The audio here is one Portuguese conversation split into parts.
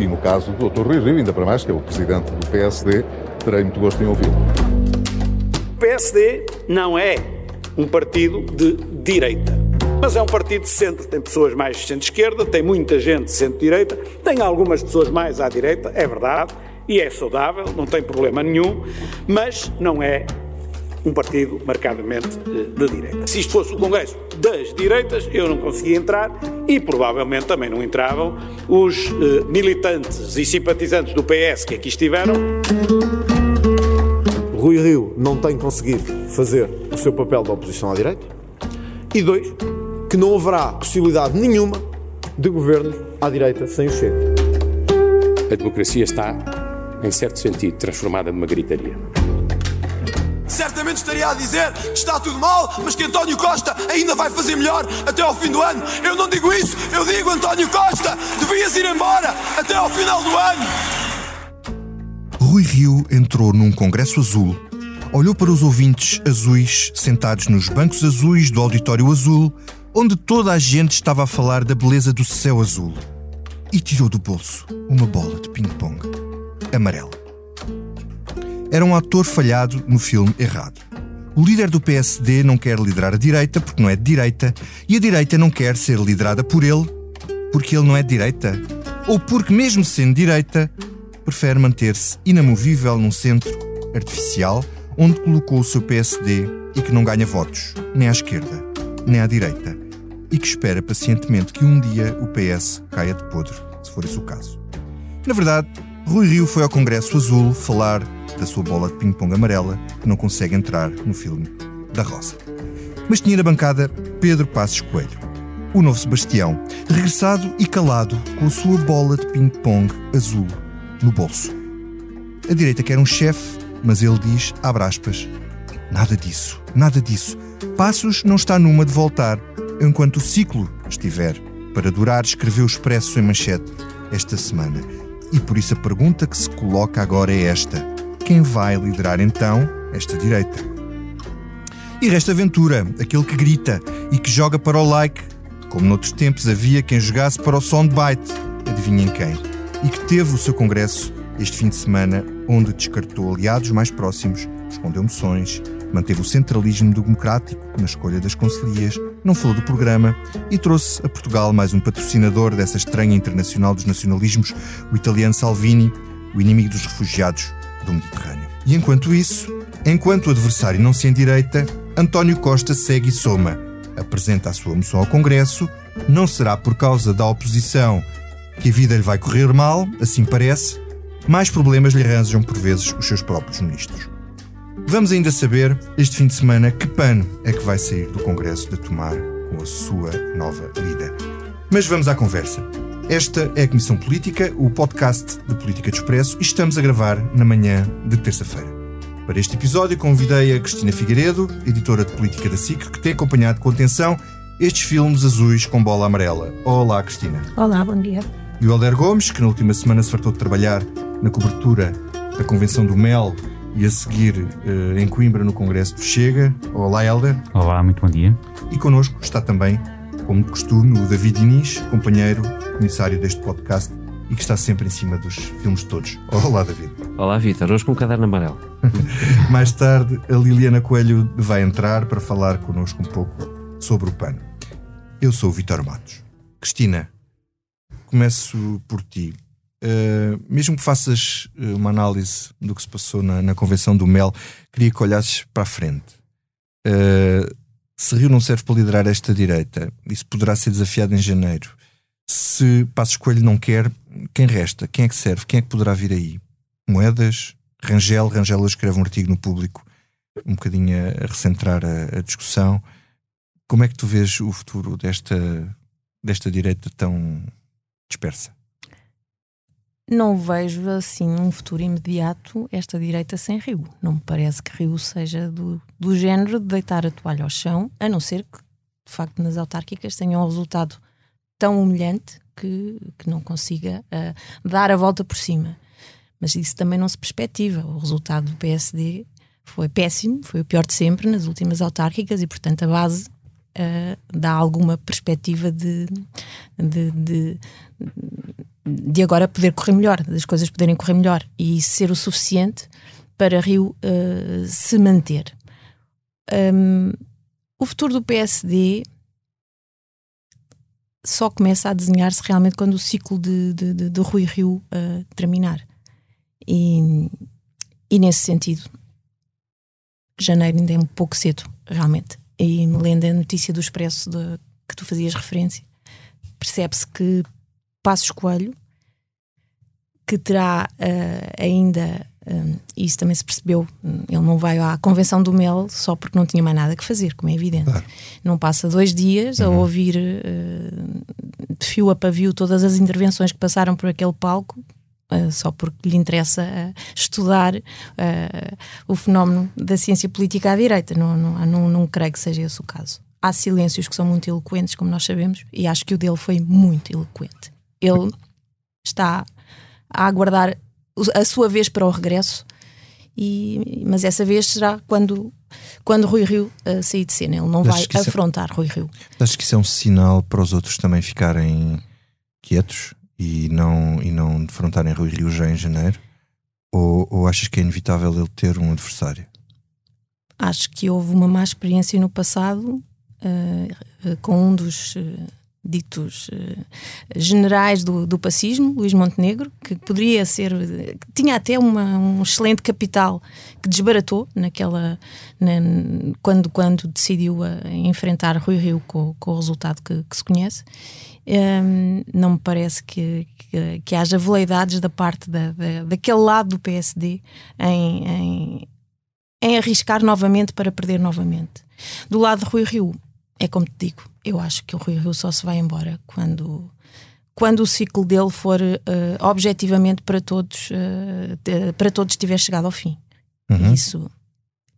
e no caso do Dr. Rui Rio, ainda para mais, que é o presidente do PSD, terei muito gosto em ouvi-lo. O PSD não é um partido de direita. Mas é um partido de centro, tem pessoas mais de centro-esquerda, tem muita gente de centro-direita, tem algumas pessoas mais à direita, é verdade, e é saudável, não tem problema nenhum, mas não é um partido marcadamente eh, de direita. Se isto fosse o Congresso das direitas, eu não conseguia entrar e provavelmente também não entravam os eh, militantes e simpatizantes do PS que aqui estiveram. Rui Rio não tem conseguido fazer o seu papel de oposição à direita. E dois, que não haverá possibilidade nenhuma de governo à direita sem o Chega. A democracia está, em certo sentido, transformada numa gritaria. Certamente estaria a dizer que está tudo mal, mas que António Costa ainda vai fazer melhor até ao fim do ano. Eu não digo isso, eu digo António Costa, devias ir embora até ao final do ano. Rui Rio entrou num congresso azul, olhou para os ouvintes azuis sentados nos bancos azuis do auditório azul, onde toda a gente estava a falar da beleza do céu azul, e tirou do bolso uma bola de ping-pong amarela. Era um ator falhado no filme errado. O líder do PSD não quer liderar a direita porque não é de direita, e a direita não quer ser liderada por ele porque ele não é de direita, ou porque, mesmo sendo direita, prefere manter-se inamovível num centro artificial onde colocou o seu PSD e que não ganha votos, nem à esquerda, nem à direita, e que espera pacientemente que um dia o PS caia de podre, se for esse o caso. Na verdade, Rui Rio foi ao Congresso Azul falar da sua bola de ping-pong amarela que não consegue entrar no filme da Rosa. Mas tinha na bancada Pedro Passos Coelho, o novo Sebastião, regressado e calado com a sua bola de ping-pong azul no bolso. A direita quer um chefe, mas ele diz, abre aspas, nada disso, nada disso. Passos não está numa de voltar, enquanto o ciclo estiver para durar, escreveu o Expresso em manchete esta semana. E por isso a pergunta que se coloca agora é esta: quem vai liderar então esta direita? E resta Ventura, aquele que grita e que joga para o like, como noutros tempos havia quem jogasse para o soundbite, adivinhem quem, e que teve o seu congresso este fim de semana, onde descartou aliados mais próximos, escondeu moções, manteve o centralismo democrático na escolha das conselheiras, não falou do programa e trouxe a Portugal mais um patrocinador dessa estranha internacional dos nacionalismos, o italiano Salvini, o inimigo dos refugiados do Mediterrâneo. E enquanto isso, enquanto o adversário não se endireita, António Costa segue e soma. Apresenta a sua moção ao Congresso, não será por causa da oposição que a vida lhe vai correr mal, assim parece, mais problemas lhe arranjam por vezes os seus próprios ministros. Vamos ainda saber, este fim de semana, que pano é que vai sair do Congresso de tomar com a sua nova líder. Mas vamos à conversa. Esta é a Comissão Política, o podcast de Política de Expresso, e estamos a gravar na manhã de terça-feira. Para este episódio, convidei a Cristina Figueiredo, editora de política da SIC, que tem acompanhado com atenção estes filmes azuis com bola amarela. Olá, Cristina. Olá, bom dia. E o Helder Gomes, que na última semana se fartou de trabalhar na cobertura da Convenção do MEL e a seguir uh, em Coimbra no Congresso do Chega. Olá, Helder. Olá, muito bom dia. E connosco está também, como de costume, o David Inês, companheiro, comissário deste podcast e que está sempre em cima dos filmes todos. Olá, David. Olá, Vitor. Hoje com um caderno amarelo. Mais tarde, a Liliana Coelho vai entrar para falar connosco um pouco sobre o pano. Eu sou o Vitor Matos. Cristina, começo por ti. Uh, mesmo que faças uma análise do que se passou na, na convenção do Mel, queria que olhasses para a frente. Uh, se Rio não serve para liderar esta direita, isso poderá ser desafiado em janeiro. Se Passos Coelho não quer, quem resta? Quem é que serve? Quem é que poderá vir aí? Moedas? Rangel? Rangel escreve um artigo no público, um bocadinho a, recentrar a, a discussão. Como é que tu vês o futuro desta, desta direita tão dispersa? Não vejo assim um futuro imediato esta direita sem Rio. Não me parece que Rio seja do, do género de deitar a toalha ao chão, a não ser que, de facto, nas autárquicas tenha um resultado tão humilhante que, que não consiga uh, dar a volta por cima. Mas isso também não se perspectiva. O resultado do PSD foi péssimo, foi o pior de sempre nas últimas autárquicas e, portanto, a base uh, dá alguma perspectiva de, de, de, de agora poder correr melhor, das coisas poderem correr melhor e ser o suficiente para Rio uh, se manter. Um, o futuro do PSD só começa a desenhar-se realmente quando o ciclo de, de, de, de Rui Rio uh, terminar. E, e nesse sentido, janeiro ainda é um pouco cedo, realmente. E lendo a notícia do Expresso de, que tu fazias referência, percebe-se que Passos Coelho, que terá uh, ainda, um, isso também se percebeu, ele não vai à convenção do Mel só porque não tinha mais nada que fazer, como é evidente. Claro. Não passa dois dias uhum. a ouvir uh, de fio a pavio todas as intervenções que passaram por aquele palco, Uh, só porque lhe interessa uh, estudar o fenómeno da ciência política à direita. Não, não, não, não creio que seja esse o caso. Há silêncios que são muito eloquentes, como nós sabemos, e acho que o dele foi muito eloquente. Ele está a aguardar a sua vez para o regresso, e, mas essa vez será quando, quando Rui Rio uh, sair de cena. Ele não vai é- afrontar é, Rui Rio. Acho que isso é um sinal para os outros também ficarem quietos e não, e não defrontarem Rui Rio já em janeiro? Ou, ou achas que é inevitável ele ter um adversário? Acho que houve uma má experiência no passado uh, com um dos. Ditos uh, generais do, do pacismo, Luís Montenegro, que poderia ser, que tinha até uma, um excelente capital que desbaratou naquela na, quando, quando decidiu uh, enfrentar Rui Rio com, com o resultado que, que se conhece. Um, ehm, não me parece que, que, que, haja veleidades da parte da, da, daquele lado do PSD em, em, em arriscar novamente para perder novamente. Do lado de Rui Rio, é como te digo, eu acho que o Rui Rio só se vai embora quando, quando o ciclo dele for uh, objetivamente para todos, uh, para todos tiver chegado ao fim. Uhum. Isso,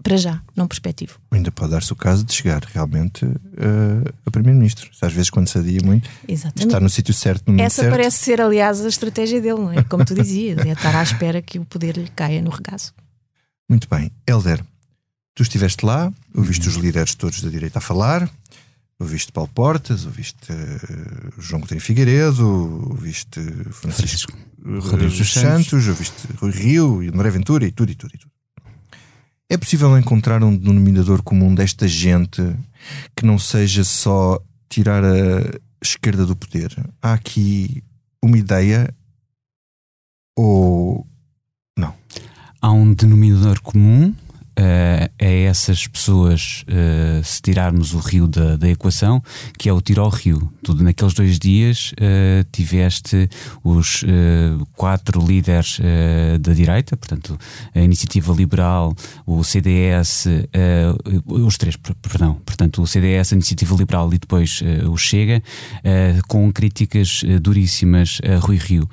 para já, não perspectivo. Ainda pode dar-se o caso de chegar realmente uh, a Primeiro-Ministro. Às vezes, quando se adia muito, Exatamente. estar no sítio certo, no Essa certo. parece ser, aliás, a estratégia dele, não é? Como tu dizias, é estar à espera que o poder lhe caia no regaço. Muito bem. Helder, tu estiveste lá, ouviste uhum. os líderes todos da direita a falar, Ouviste Paulo Portas, ouviste uh, João Coutinho Figueiredo, ouviste Francisco Rodrigues Santos, ouviste Rui Rio e André Ventura e tudo e tudo e tudo. É possível encontrar um denominador comum desta gente que não seja só tirar a esquerda do poder? Há aqui uma ideia ou não? Há um denominador comum uh, a essas pessoas, uh, se tirarmos o rio da, da, equação, que é o tiro ao rio. Tudo naqueles dois dias uh, tiveste os quatro líderes da direita, portanto, a Iniciativa Liberal, o CDS, os três, perdão, portanto, o CDS, a Iniciativa Liberal e depois o Chega, com críticas duríssimas a Rui Rio.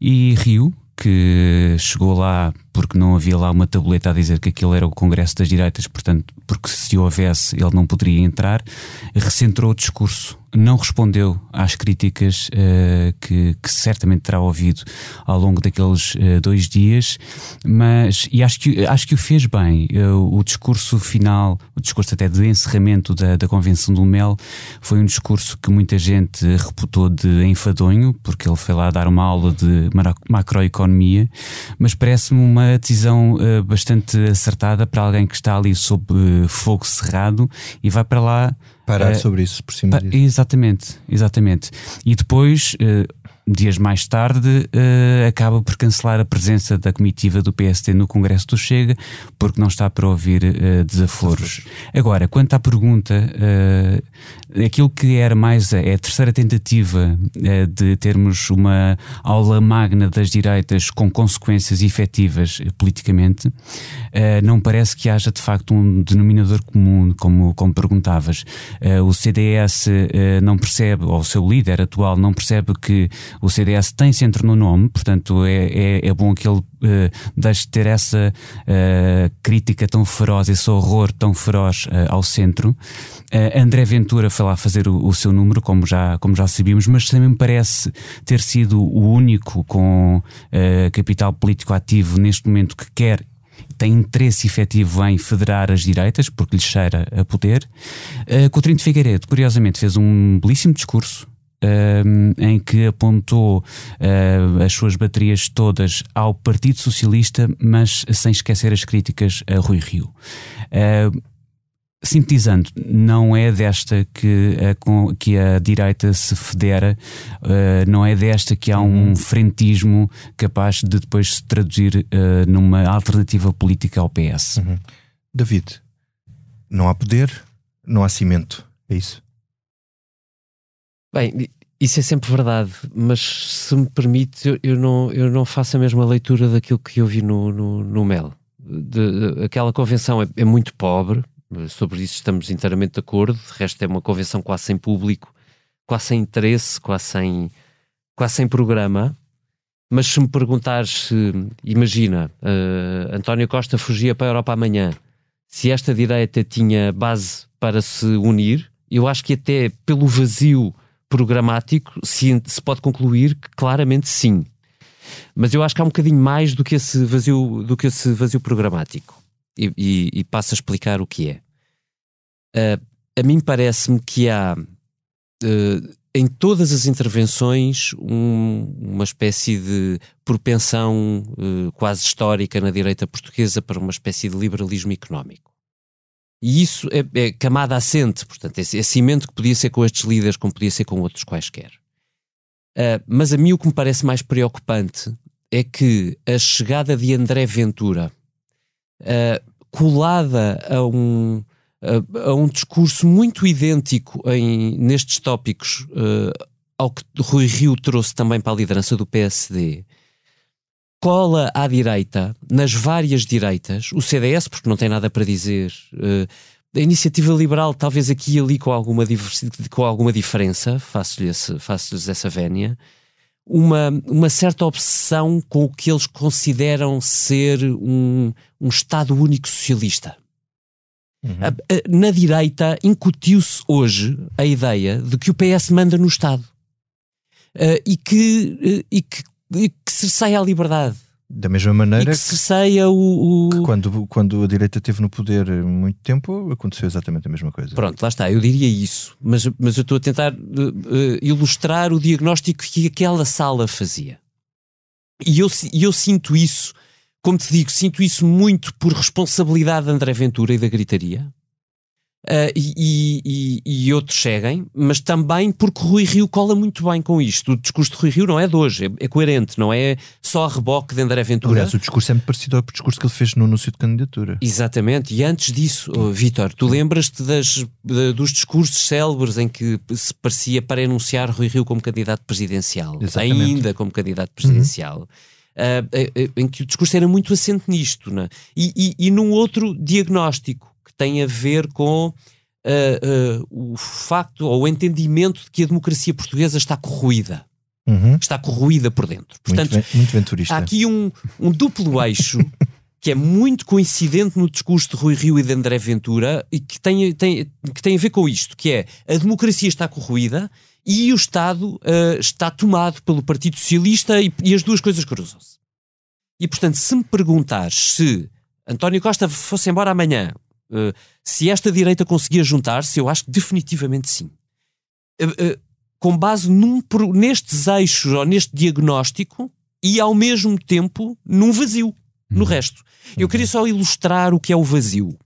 E Rio, que chegou lá porque não havia lá uma tabuleta a dizer que aquilo era o Congresso das Direitas, portanto, porque se houvesse ele não poderia entrar, recentrou o discurso não respondeu às críticas uh, que, que, certamente terá ouvido ao longo daqueles uh, dois dias, mas e acho que, acho que o fez bem. Uh, o discurso final, o discurso até de encerramento da, da Convenção do Mel, foi um discurso que muita gente reputou de enfadonho, porque ele foi lá dar uma aula de macroeconomia, mas parece-me uma decisão bastante acertada para alguém que está ali sob fogo cerrado e vai para lá Parar uh, sobre isso por cima disso. Exatamente, exatamente. E depois, uh, dias mais tarde, uh, acaba por cancelar a presença da comitiva do PSD no Congresso do Chega, porque não está para ouvir desaforos. Agora, quanto à pergunta, aquilo que era mais é a terceira tentativa de termos uma aula magna das direitas com consequências efetivas politicamente, não parece que haja de facto um denominador comum, como, como perguntavas. Uh, o CDS eh, não percebe, ou o seu líder atual não percebe que o CDS tem centro no nome, portanto é, é, é bom que ele deixe de ter essa crítica tão feroz, esse horror tão feroz ao centro. André Ventura foi lá fazer o, o, seu número, como já, como já sabíamos, mas também me parece ter sido o único com capital político ativo neste momento que quer tem interesse efetivo em federar as direitas, porque lhe cheira a poder. Uh, Coutinho de Figueiredo, curiosamente, fez um belíssimo discurso, um, em que apontou uh, as suas baterias todas ao Partido Socialista, mas sem esquecer as críticas a Rui Rio. Uh, sintetizando, não é desta que a, que a direita se federa, uh, não é desta que há um uhum. frentismo capaz de depois se traduzir uh, numa alternativa política ao PS. Uhum. David, não há poder, não há cimento, é isso? Bem, isso é sempre verdade, mas se me permite, eu, eu, não, eu não faço a mesma leitura daquilo que eu vi no, no, no Mel. De, de, aquela convenção é, é muito pobre, sobre isso estamos inteiramente de acordo. De resto, é uma convenção quase sem público, quase sem interesse, quase sem, quase sem programa. Mas se me perguntares, imagina, uh, António Costa fugia para a Europa amanhã, se esta direita tinha base para se unir, eu acho que até pelo vazio programático se, se pode concluir que claramente sim. Mas eu acho que há um bocadinho mais do que esse vazio, do que esse vazio programático e, e, e passo a explicar o que é. Uh, a mim parece-me que há uh, em todas as intervenções um, uma espécie de propensão uh, quase histórica na direita portuguesa para uma espécie de liberalismo económico. E isso é, é camada assente, portanto, é, é cimento que podia ser com estes líderes, como podia ser com outros quaisquer. Uh, mas a mim o que me parece mais preocupante é que a chegada de André Ventura uh, colada a um, a, a, um discurso muito idêntico em, nestes tópicos uh, ao que Rui Rio trouxe também para a liderança do PSD, cola à direita, nas várias direitas, o CDS, porque não tem nada para dizer, uh, a iniciativa liberal, talvez aqui e ali com alguma, com alguma diferença, faço-lhes faço essa vénia, uma, uma certa obsessão com o que eles consideram ser um, um Estado único socialista. Uhum. Na direita incutiu-se hoje a ideia de que o PS manda no Estado uh, e, que, uh, e, que, que cerceia a liberdade. Da mesma maneira e que cerceia o, o... Que quando, quando a direita esteve no poder muito tempo, aconteceu exatamente a mesma coisa. Pronto, lá está, eu diria isso, mas, mas eu estou a tentar uh, uh, ilustrar o diagnóstico que aquela sala fazia. E eu, eu sinto isso, como te digo, sinto isso muito por responsabilidade de André Ventura e da gritaria, uh, e, e, e, outros seguem, mas também porque Rui Rio cola muito bem com isto. O discurso de Rui Rio não é de hoje, é, é coerente, não é só a reboque de André Ventura. Aliás, o discurso é muito parecido ao discurso que ele fez no anúncio de candidatura. Exatamente, e antes disso, oh, Vítor, tu lembras-te de, dos discursos célebres em que se parecia para enunciar Rui Rio como candidato presidencial, Exatamente. ainda como candidato presidencial. Uhum. Uh, em que o discurso era muito assente nisto, né? e, e, e num outro diagnóstico tem a ver com uh, uh, o facto ou o entendimento de que a democracia portuguesa está corroída. Uhum. Está corroída por dentro. Portanto, muito, muito venturista. há aqui um, um duplo eixo que é muito coincidente no discurso de Rui Rio e de André Ventura e que tem, tem, que tem a ver com isto, que é a democracia está corroída e o Estado uh, está tomado pelo Partido Socialista e, e as duas coisas cruzam-se. E, portanto, se me perguntares se António Costa fosse embora amanhã Uh, se esta direita conseguia juntar-se, eu acho que definitivamente sim. Uh, uh, com base num, nestes eixos ou neste diagnóstico e ao mesmo tempo num vazio no uhum. resto. Eu queria só ilustrar o que é o vazio.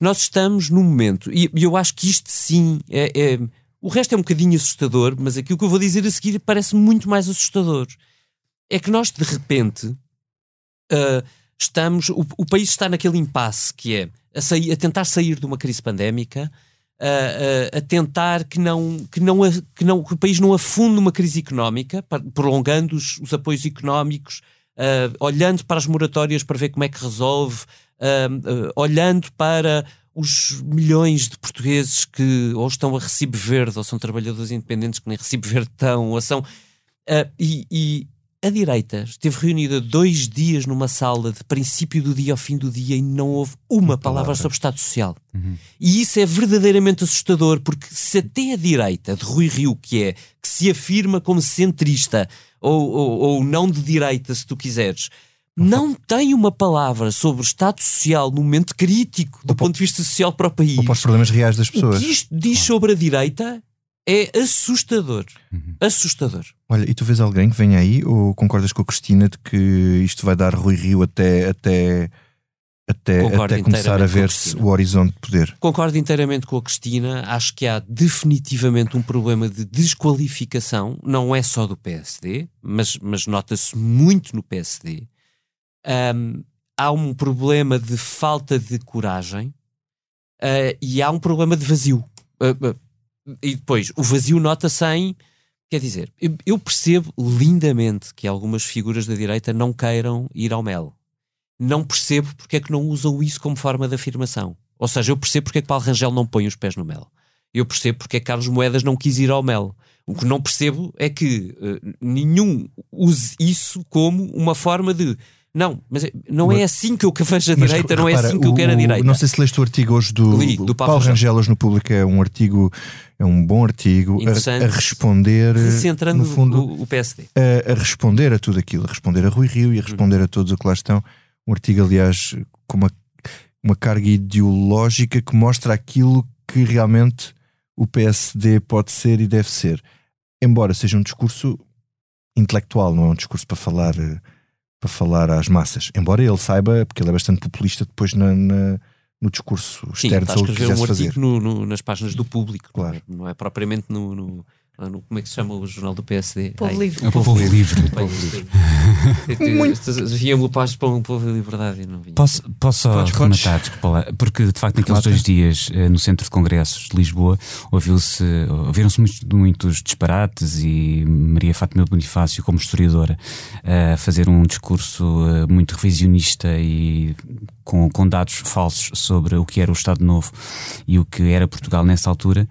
Nós estamos num momento, e eu acho que isto sim é, é, O resto é um bocadinho assustador, mas aquilo que eu vou dizer a seguir parece muito mais assustador. É que nós, de repente, estamos. O, o país está naquele impasse que é a, sair, a tentar sair de uma crise pandémica, a, a, a, tentar que não, que, não, que, não, que o país não afunde numa crise económica, prolongando os, os apoios económicos, uh, olhando para as moratórias para ver como é que resolve, uh, uh, olhando para os milhões de portugueses que ou estão a recibo verde, ou são trabalhadores independentes que nem recibo verde estão, ou são. e, a direita esteve reunida dois dias numa sala de princípio do dia ao fim do dia e não houve uma palavra, palavra sobre Estado Social. Uhum. E isso é verdadeiramente assustador, porque se até a direita de Rui Rio, que é que se afirma como centrista ou, ou, ou não de direita, se tu quiseres, não tem uma palavra sobre Estado Social no momento crítico do ponto de vista social para o país. Ou para os problemas reais das pessoas. O que isto diz sobre a direita é assustador. Uhum. Assustador. Olha, e tu vês alguém que vem aí ou concordas com a Cristina de que isto vai dar Rui Rio até, até, até, Concordo até começar a ver-se o horizonte de poder? Concordo inteiramente com a Cristina. Acho que há definitivamente um problema de desqualificação, não é só do PSD, mas, mas nota-se muito no PSD. Ahm, há um problema de falta de coragem ah, e há um problema de vazio. Ah, ah, e depois, o vazio nota-se em. Quer dizer, eu- percebo lindamente que algumas figuras da direita não queiram ir ao Mel. Não percebo porque é que não usam isso como forma de afirmação. Ou seja, eu percebo porque é que Paulo Rangel não põe os pés no Mel. Eu percebo porque é que Carlos Moedas não quis ir ao Mel. O que não percebo é que eh, nenhum use isso como uma forma de. Não, mas é- não é assim que eu que vejo a Mas, direita, não é repara, assim que eu quero a direita. Não sei se leste o artigo hoje do, Li, do Paulo Paulo Rangel. Rangel hoje no público. É um artigo, é um bom artigo a, a responder, no fundo, o, o PSD. a, a responder a tudo aquilo, a responder a Rui Rio e a responder a todos o que lá estão. Um artigo, aliás, com uma, uma carga ideológica que mostra aquilo que realmente o PSD pode ser e deve ser. Embora seja um discurso intelectual, não é um discurso para falar, eh, para falar às massas. Embora ele saiba, porque ele é bastante populista depois na, na- no discurso Sim, externo, se ele escrever quisesse um fazer. artigo no- no- nas páginas do público, Claro. não é, é propriamente no- no- Como é que se chama o jornal do PSD? Povo Ai, Livre. É o Povo Livre. Povo Livre. Página para um povo e liberdade e não vinha. Posso, posso só Podes, podes. rematar, desculpa lá, porque de facto naqueles dois dias eh, no Centro de Congressos de Lisboa ouviu-se, ouviram-se muitos, muitos disparates e Maria Fátima Bonifácio, como historiadora, a fazer um discurso eh, muito revisionista e com, com dados falsos sobre o que era o Estado Novo e o que era Portugal nessa altura.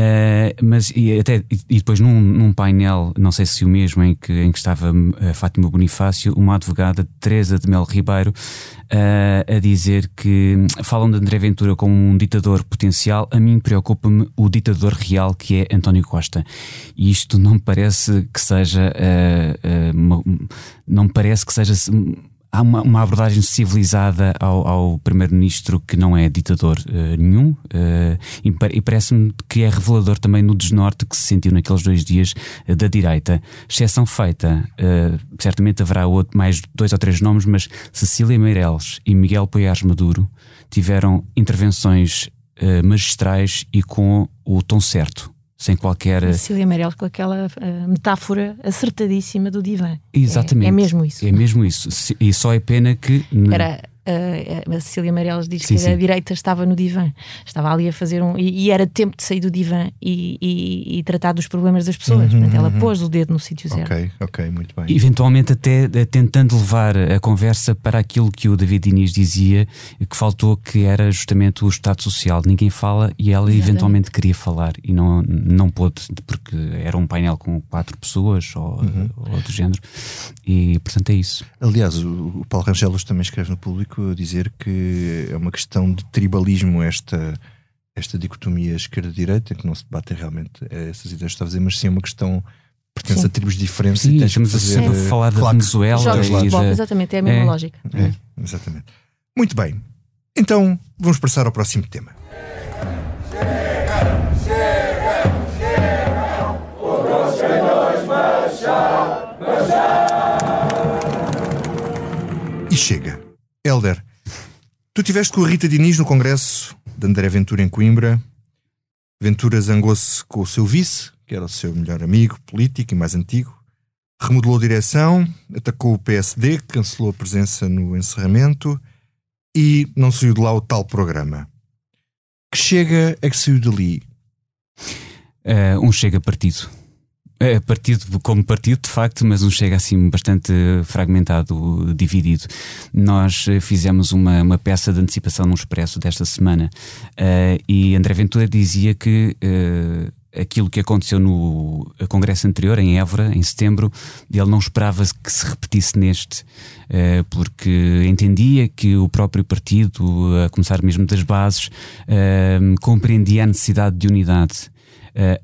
Uh, mas e, até, e, depois num, num painel, não sei se o mesmo, em que, em que estava a Fátima Bonifácio, uma advogada, Teresa de Mel Ribeiro, uh, a dizer que falam de André Ventura como um ditador potencial, a mim preocupa-me o ditador real que é António Costa. E isto não parece que seja, uh, uh, não parece que seja há uma, uma abordagem civilizada ao, ao primeiro-ministro que não é ditador eh, nenhum eh, e, e parece-me que é revelador também no desnorte que se sentiu naqueles dois dias eh, da direita. Exceção feita, certamente haverá outro, mais dois ou três nomes, mas Cecília Meireles e Miguel Poiares Maduro tiveram intervenções magistrais e com o tom certo. Sem qualquer. Cecília Meirelles com aquela ah, metáfora acertadíssima do divã. Exatamente. É, é mesmo isso. É mesmo isso. E só é pena que. Era, ah, a Cecília Meirelles diz Sim, que sim. a direita estava no divã. Estava ali a fazer um. E, e era tempo de sair do divã e, e- e tratar dos problemas das pessoas. Uhum, Portanto, ela uhum. pôs o dedo no sítio certo. Ok, ok, muito bem. Eventualmente até eh, tentando levar a conversa para aquilo que o David Diniz dizia, que faltou que era justamente o Estado Social. Ninguém fala e ela Exatamente. eventualmente queria falar e não, não pôde, porque era um painel com quatro pessoas ou, ou do género. E portanto é isso. Aliás, o, o Paulo Rangelos também escreve no público a dizer que é uma questão de tribalismo esta, esta dicotomia esquerda-direita, que não se debate realmente a essas ideias que estava a dizer, mas sim é uma questão que pertence Sim. a tribos diferentes Sim, e tens que a fazer, eh, falar da Venezuela Jogos de futebol, exatamente, é a mesma É. lógica. É, exatamente. Muito bem. Então, vamos passar ao próximo tema. E chega. Helder, tu tiveste com a Rita Diniz no congresso de André Ventura em Coimbra. Ventura zangou-se com o seu vice, que era o seu melhor amigo político e mais antigo. Remodelou a direção, atacou o PSD, cancelou a presença no encerramento e não saiu de lá o tal programa. Que chega é que saiu dali? Eh, um chega partido. É, partido como partido, de facto, mas um chega assim bastante fragmentado, dividido. Nós eh, fizemos uma, uma peça de antecipação no Expresso desta semana eh, e André Ventura dizia que eh, aquilo que aconteceu no congresso anterior, em Évora, em setembro, ele não esperava que se repetisse neste, porque entendia que o próprio partido, a começar mesmo das bases, compreendia a necessidade de unidade.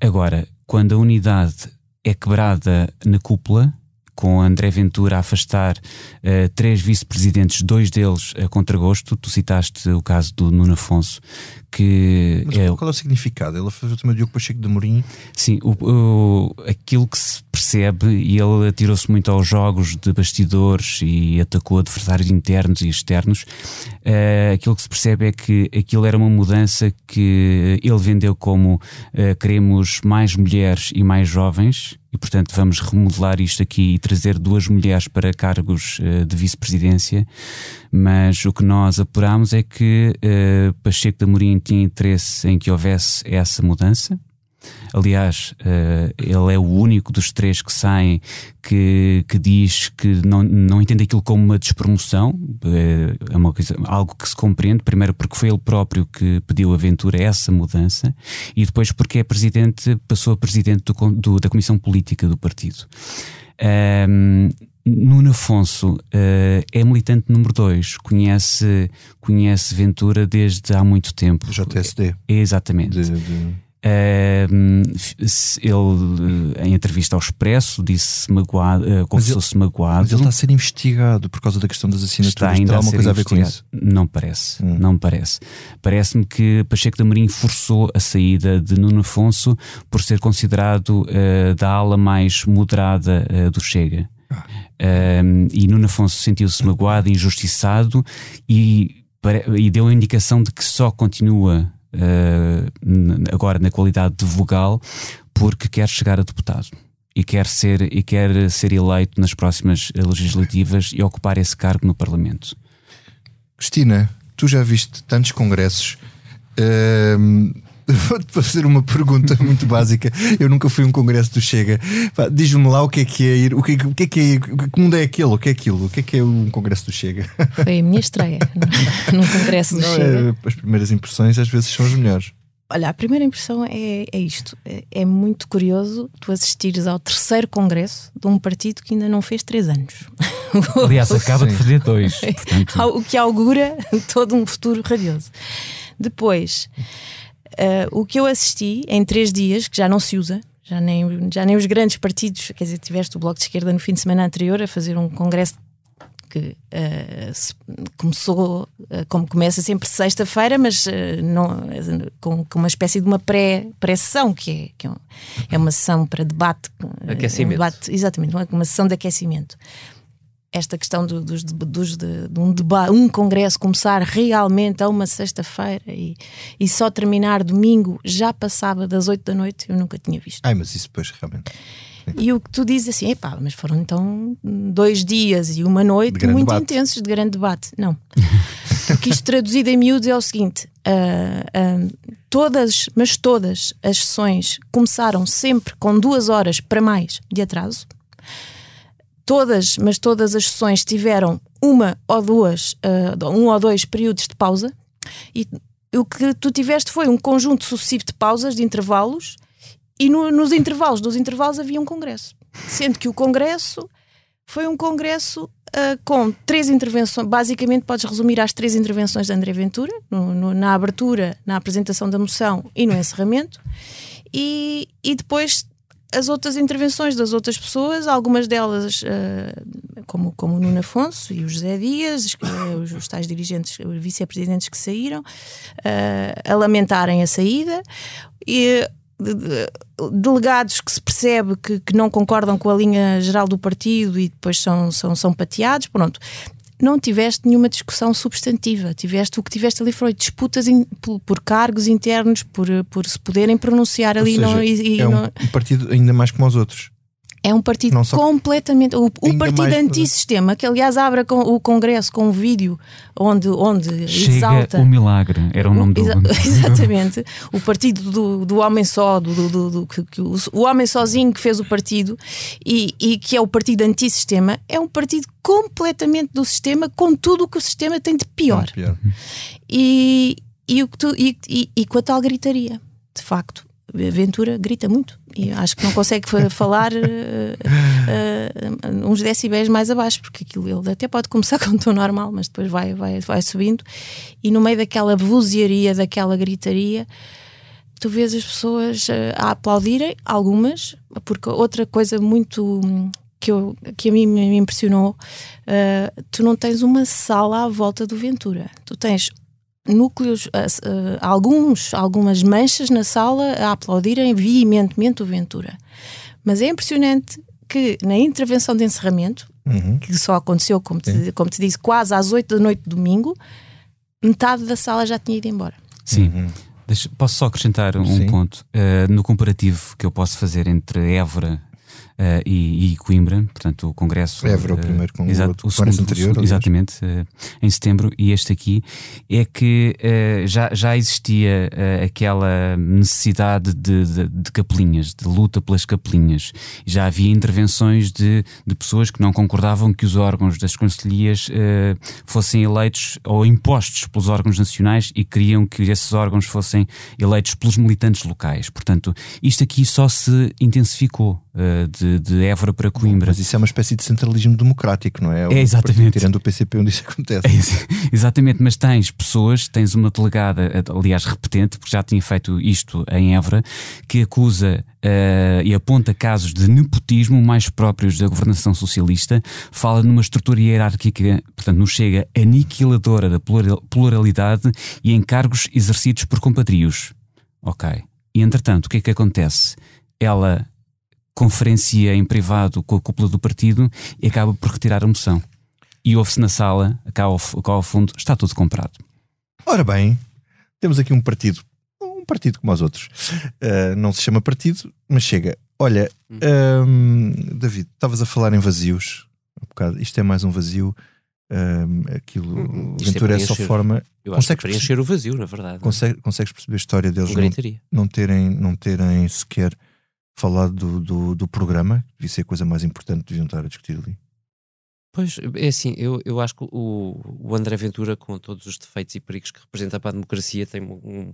Agora, quando a unidade é quebrada na cúpula, com André Ventura a afastar uh, três vice-presidentes, dois deles a contragosto. Tu citaste o caso do Nuno Afonso, que Mas é, qual é o significado? Ele também o Diogo Pacheco de Amorim? Sim, o, o, aquilo que se percebe, e ele atirou-se muito aos jogos de bastidores e atacou adversários internos e externos, uh, aquilo que se percebe é que aquilo era uma mudança que ele vendeu como uh, queremos mais mulheres e mais jovens e, portanto, vamos remodelar isto aqui e trazer duas mulheres para cargos uh, de vice-presidência. Mas o que nós apuramos é que uh, Pacheco de Amorim tinha interesse em que houvesse essa mudança. Aliás, uh, ele é o único dos três que saem que, que diz que não, não entende aquilo como uma despromoção. Uh, é uma coisa, algo que se compreende, primeiro porque foi ele próprio que pediu a Ventura essa mudança e depois porque é presidente, passou a presidente do, do, da Comissão Política do partido. Um, Nuno Afonso uh, é militante número 2, conhece, conhece Ventura desde há muito tempo. JSD. Exatamente. De, de ele, em entrevista ao Expresso, disse magoado, uh, confessou-se magoado. Mas ele está a ser investigado por causa da questão das assinaturas. Está ainda alguma coisa a ver com isso? Não parece, hum. não parece. Parece-me que Pacheco de Amorim forçou a saída de Nuno Afonso por ser considerado uh, da ala mais moderada uh, do Chega. Ah. e Nuno Afonso sentiu-se magoado, injustiçado e, e deu a indicação de que só continua uh, agora na qualidade de vogal, porque quer chegar a deputado e quer ser e quer ser eleito nas próximas legislativas e ocupar esse cargo no Parlamento. Cristina, tu já viste tantos congressos. Uh, Vou-te fazer uma pergunta muito básica. Eu nunca fui a um congresso do Chega. Diz-me lá o que é que é ir. O que, o que é que é Que mundo é aquele? O que é aquilo? O que é que é um congresso do Chega? Foi a minha estreia num congresso do Não, Chega. É, as primeiras impressões às vezes são as melhores. Olha, a primeira impressão é, é isto. É, é, muito curioso tu assistires ao terceiro congresso de um partido que ainda não fez três anos. Aliás, acaba Sim. de fazer dois. Portanto... O que augura todo um futuro radioso. Depois, Uh, o que eu assisti em três dias, que já não se usa, já nem, já nem os grandes partidos, quer dizer, tiveste o Bloco de Esquerda no fim de semana anterior a fazer um congresso que uh, se, começou, uh, como começa sempre sexta-feira, mas não, com, com, uma espécie de uma pré-sessão, que, é, que é, é, uma sessão para debate. Aquecimento. Um debate, exatamente, uma, uma sessão de aquecimento esta questão do, dos, dos, de, de um debate, um congresso começar realmente a uma sexta-feira e, e só terminar domingo já passava das oito da noite, eu nunca tinha visto. Ai, mas isso depois realmente. E o que tu dizes assim, epá, mas foram então dois dias e uma noite muito debate. intensos de grande debate. Não. o que isto traduzido em miúdos é o seguinte: uh, uh, todas, mas todas as sessões começaram sempre com duas horas para mais de atraso todas, mas todas as sessões tiveram uma ou duas, uh, um ou dois períodos de pausa e o que tu tiveste foi um conjunto sucessivo de pausas, de intervalos, e no, nos intervalos dos intervalos havia um congresso. Sendo que o congresso foi um congresso uh, com três intervenções, basicamente podes resumir às três intervenções de André Ventura, no, no, na abertura, na apresentação da moção e no encerramento, e, e depois as outras intervenções das outras pessoas, algumas delas, uh, como, como o Nuno Afonso e o José Dias, os, os tais dirigentes, os vice-presidentes que saíram, uh, a lamentarem a saída. E, delegados que se percebe que, que, não concordam com a linha geral do partido e depois são, são, são pateados, pronto não tiveste nenhuma discussão substantiva. Tiveste o que tiveste ali foi disputas in, por, por, cargos internos, por, por se poderem pronunciar ali. Seja, não, e, é um não... partido ainda mais como os outros. É um partido só... completamente. O, o partido antissistema, que aliás abre o Congresso com um vídeo onde, onde Chega exalta. O milagre, era o nome do. Exa exatamente. o partido do, do homem só, do, do, do, do que, que o, o, homem sozinho que fez o partido e, e que é o partido antissistema, é um partido completamente do sistema, com tudo o que o sistema tem de pior. pior. E, e, o que tu, e, e, e com a tal gritaria, de facto. Ventura grita muito e acho que não consegue falar uh, uh, uns decibéis mais abaixo, porque aquilo ele até pode começar com um tom normal, mas depois vai, vai, vai subindo, e no meio daquela vozearia, daquela gritaria, tu vês as pessoas uh, a aplaudirem, algumas, porque outra coisa muito que, eu, que a mim me impressionou, tu não tens uma sala à volta do Ventura. Tu tens núcleos, uh, uh, alguns, algumas manchas na sala a aplaudirem veementemente o Ventura. Mas é impressionante que na intervenção de encerramento, uhum. que só aconteceu, como te, como te disse, quase às 8 da noite de domingo, metade da sala já tinha ido embora. Sim. Uhum. Deixa, posso só acrescentar um Sim. ponto? Uh, no comparativo que eu posso fazer entre Évora uh, e, e, Coimbra, portanto o Congresso. Évora, o eh, primeiro com o, o segundo, anterior. exatamente, uh, em setembro, e este aqui, é que já, já existia aquela necessidade de, de, de, capelinhas, de luta pelas capelinhas. Já havia intervenções de, de pessoas que não concordavam que os órgãos das conselhias fossem eleitos ou impostos pelos órgãos nacionais e queriam que esses órgãos fossem eleitos pelos militantes locais. Portanto, isto aqui só se intensificou uh, de, de Évora para Coimbra. Mas isso é uma espécie de centralismo democrático, não é? É exatamente. Tirando o PCP onde isso acontece. É, exatamente, mas tens pessoas, tens uma delegada, aliás, repetente, porque já tinha feito isto em Évora, que acusa Uh, e aponta casos de nepotismo mais próprios da governação socialista, fala numa estrutura hierárquica, portanto, não chega aniquiladora da pluralidade e encargos exercidos por compatrios. Ok. E entretanto, o que é que acontece? Ela conferencia em privado com a cúpula do partido e acaba por retirar a moção. E ouve-se na sala, cá ao, cá ao fundo, está tudo comprado. Ora bem, temos aqui um partido, um partido como os outros. Uh, não se chama partido, mas chega. Olha, um, David, estavas a falar em vazios. Um bocado. Isto é mais um vazio. Um, aquilo, hum, Ventura é, é só forma. Eu acho consegues que preencher o vazio, na verdade. Consegue, consegues perceber a história deles não, não, terem, não terem sequer falar do, do, do programa, devia ser a coisa mais importante que deviam estar a discutir ali. Pois, é assim, eu, eu acho que o, o André Ventura, com todos os defeitos e perigos que representa para a democracia, tem um,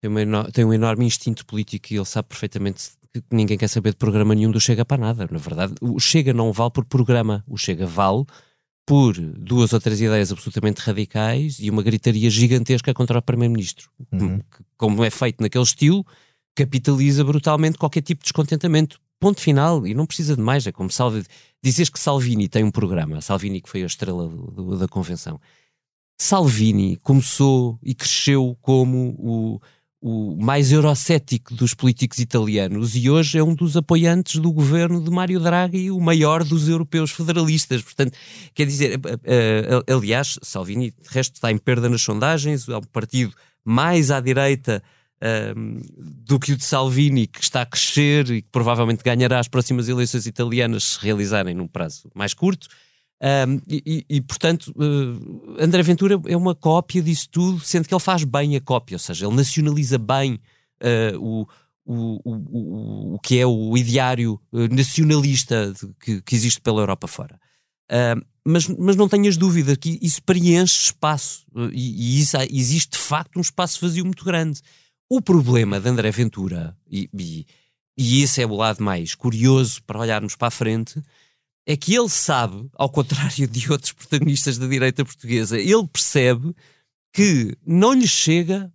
tem, uma, tem um enorme instinto político e ele sabe perfeitamente que ninguém quer saber de programa nenhum do Chega para nada. Na verdade, o Chega não vale por programa, o Chega vale por duas ou três ideias absolutamente radicais e uma gritaria gigantesca contra o Primeiro-Ministro. Uhum. Como é feito naquele estilo, capitaliza brutalmente qualquer tipo de descontentamento. Ponto final, e não precisa de mais. É como Salvi, dizes que Salvini tem um programa, Salvini que foi a estrela do, do, da convenção. Salvini começou e cresceu como o, o mais eurocético dos políticos italianos e hoje é um dos apoiantes do governo de Mário Draghi, o maior dos europeus federalistas. Portanto, quer dizer, aliás, Salvini, de resto, está em perda nas sondagens, é um partido mais à direita um, do que o de Salvini, que está a crescer e que provavelmente ganhará as próximas eleições italianas se realizarem num prazo mais curto. Um, e, e, portanto, uh, André Ventura é uma cópia disso tudo, sendo que ele faz bem a cópia, ou seja, ele nacionaliza bem uh, o, o, o, o que é o ideário uh, nacionalista de, que, que, existe pela Europa fora. mas, mas não tenhas dúvida que isso preenche espaço e, e isso, existe de facto um espaço vazio muito grande. O problema de André Ventura, e, e, e esse é o lado mais curioso para olharmos para a frente, é que ele sabe, ao contrário de outros protagonistas da direita portuguesa, ele percebe que não lhe chega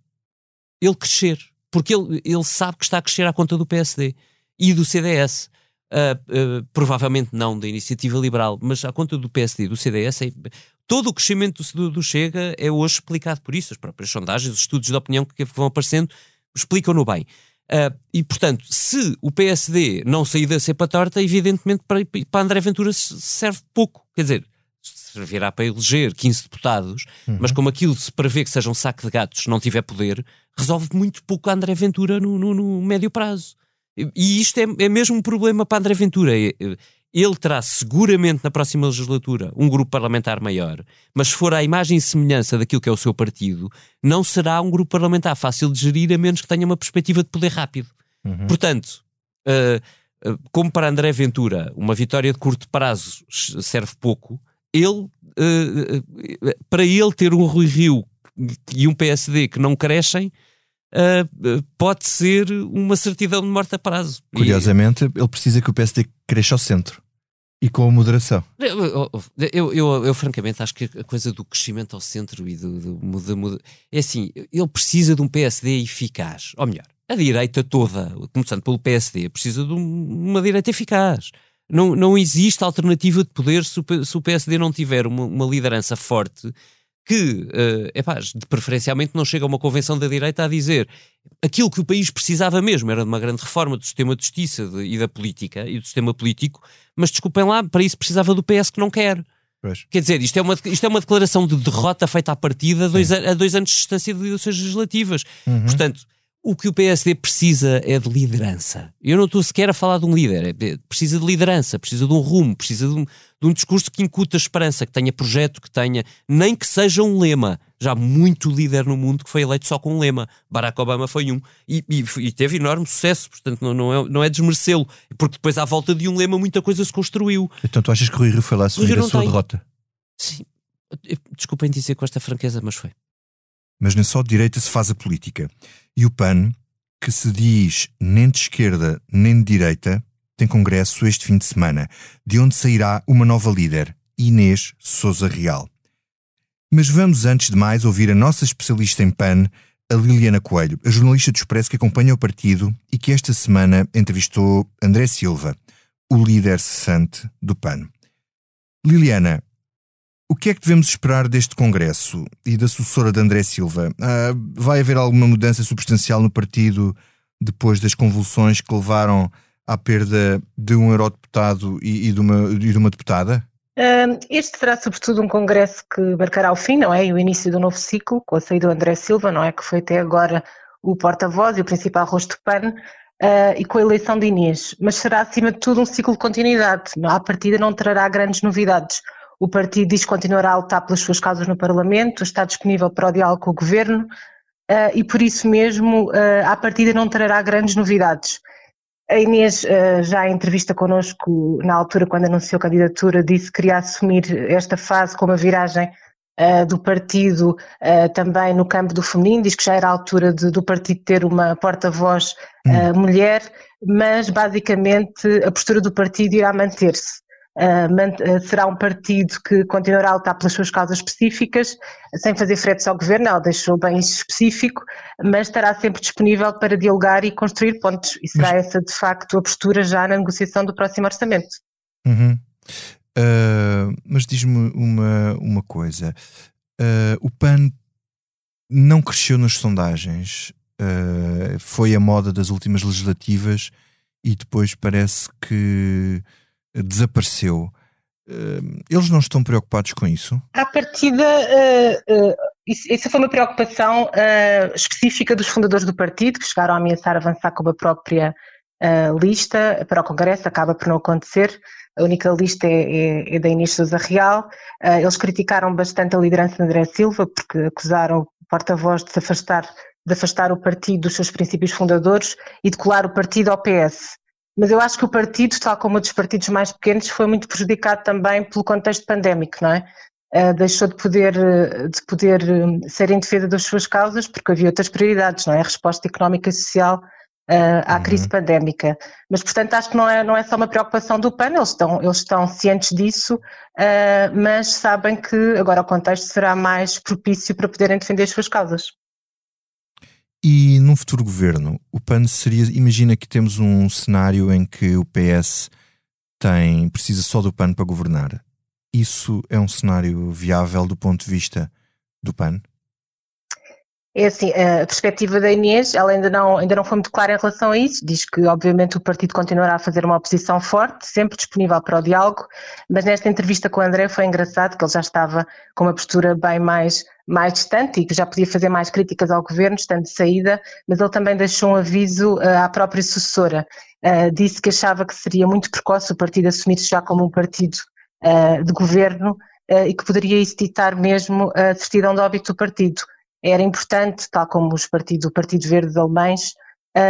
ele crescer, porque ele, ele sabe que está a crescer à conta do PSD e do CDS. Uh, uh, provavelmente não da iniciativa liberal, mas à conta do PSD e do CDS, é, todo o crescimento do, do, Chega é hoje explicado por isso. As próprias sondagens, os estudos de opinião que vão aparecendo explicam-no bem. Uh, e, portanto, se o PSD não sair da cepa torta, evidentemente para, para André Ventura serve pouco. Quer dizer, servirá para eleger 15 deputados, uhum. mas como aquilo se prevê que seja um saco de gatos não tiver poder, resolve muito pouco a André Ventura no, no, no médio prazo. E isto é, é mesmo um problema para André Ventura. É, é, ele terá seguramente na próxima legislatura um grupo parlamentar maior, mas se for à imagem e semelhança daquilo que é o seu partido, não será um grupo parlamentar fácil de gerir a menos que tenha uma perspectiva de poder rápido. Uhum. Portanto, uh, uh, como para André Ventura uma vitória de curto prazo serve pouco, ele, uh, para ele ter um Rui Rio e um PSD que não crescem, uh, pode ser uma certidão de morte a prazo. Curiosamente, e... ele precisa que o PSD cresça ao centro. E com a moderação. Eu, eu, eu, eu, francamente acho que a coisa do crescimento ao centro e do, do, do, do, é assim, ele precisa de um PSD eficaz. Ou melhor, a direita toda, começando pelo PSD, precisa de uma direita eficaz. Não, não existe alternativa de poder se o, se o PSD não tiver uma, uma liderança forte que, uh, epá, preferencialmente, não chega a uma convenção da direita a dizer aquilo que o país precisava mesmo era de uma grande reforma do sistema de justiça de, e da política e do sistema político, mas desculpem lá, para isso precisava do PS que não quer. Pois. Quer dizer, isto é, uma, isto é uma declaração de derrota feita à partida dois, a, a, dois anos de distância de eleições legislativas. Uhum. Portanto, o que o PSD precisa é de liderança. Eu não estou sequer a falar de um líder. É, precisa de liderança, precisa de um rumo, precisa de um, de um discurso que incuta esperança, que tenha projeto, que tenha, nem que seja um lema. Já há muito líder no mundo que foi eleito só com um lema. Barack Obama foi um. E, e, e teve enorme sucesso, portanto não, não é, não é desmerecê-lo. Porque depois, à volta de um lema, muita coisa se construiu. Então tu achas que o Rui Rio foi lá assumir a sua tem. derrota? Sim. Desculpem dizer com esta franqueza, mas foi. Mas nem só de direita se faz a política. E o PAN, que se diz nem de esquerda nem de direita, tem congresso este fim de semana, de onde sairá uma nova líder, Inês Souza Real. Mas vamos antes de mais ouvir a nossa especialista em PAN, a Liliana Coelho, a jornalista do Expresso que acompanha o partido e que esta semana entrevistou André Silva, o líder cessante do PAN. Liliana, o que é que devemos esperar deste Congresso e da sucessora de André Silva? Ah, vai haver alguma mudança substancial no partido depois das convulsões que levaram à perda de um eurodeputado e, e, de, uma, e de uma deputada? Este será sobretudo um congresso que marcará o fim, não é? E o início do novo ciclo, com a saída do André Silva, não é? Que foi até agora o porta-voz e o principal rosto PAN, uh, e com a eleição de Inês. Mas será, acima de tudo, um ciclo de continuidade. À partida não trará grandes novidades. O partido diz que continuará a lutar pelas suas causas no Parlamento, está disponível para o diálogo com o Governo uh, e por isso mesmo, uh, à partida, não trará grandes novidades. A Inês, uh, já em entrevista connosco, na altura, quando anunciou a candidatura, disse que queria assumir esta fase como a viragem uh, do partido também no campo do feminino, diz que já era a altura de, do partido ter uma porta-voz hum. mulher, mas basicamente a postura do partido irá manter-se. Uh, será um partido que continuará a lutar pelas suas causas específicas, sem fazer fretes ao governo, ela deixou bem isso específico, mas estará sempre disponível para dialogar e construir pontos. E será mas... essa, de facto, a postura já na negociação do próximo orçamento. Uhum. Uh, mas diz-me uma, uma coisa: uh, o PAN não cresceu nas sondagens, foi a moda das últimas legislativas e depois parece que desapareceu. Hum, eles não estão preocupados com isso? À partida, uh, uh, isso, foi uma preocupação uh, específica dos fundadores do partido, que chegaram a ameaçar avançar com a própria lista para o Congresso, acaba por não acontecer. A única lista é, é, é da Inês Sousa Real. eles criticaram bastante a liderança de André Silva, porque acusaram o porta-voz de se afastar, de afastar o partido dos seus princípios fundadores e de colar o partido ao PS. Mas eu acho que o partido, tal como outros partidos mais pequenos, foi muito prejudicado também pelo contexto pandémico, não é? Uh, deixou de poder, eh, de poder eh, ser em defesa das suas causas porque havia outras prioridades, não é? A resposta económica e social à uhum. crise pandémica. Mas, portanto, acho que não é, não é só uma preocupação do PAN, eles estão, eles estão cientes disso, mas sabem que agora o contexto será mais propício para poderem defender as suas causas. E num futuro governo, o PAN seria. Imagina que temos um cenário em que o PS tem, precisa só do PAN para governar. Isso é um cenário viável do ponto de vista do PAN? É assim, a perspectiva da Inês, ela ainda não, ainda não foi muito clara em relação a isso, diz que obviamente o partido continuará a fazer uma oposição forte, sempre disponível para o diálogo, mas nesta entrevista com o André foi engraçado que ele já estava com uma postura bem mais, mais distante e que já podia fazer mais críticas ao governo, estando de saída, mas ele também deixou um aviso uh, à própria sucessora, uh, disse que achava que seria muito precoce o partido assumir-se já como um partido uh, de governo e que poderia ditar mesmo a certidão de óbito do partido era importante, tal como os partidos, o Partido Verde alemães,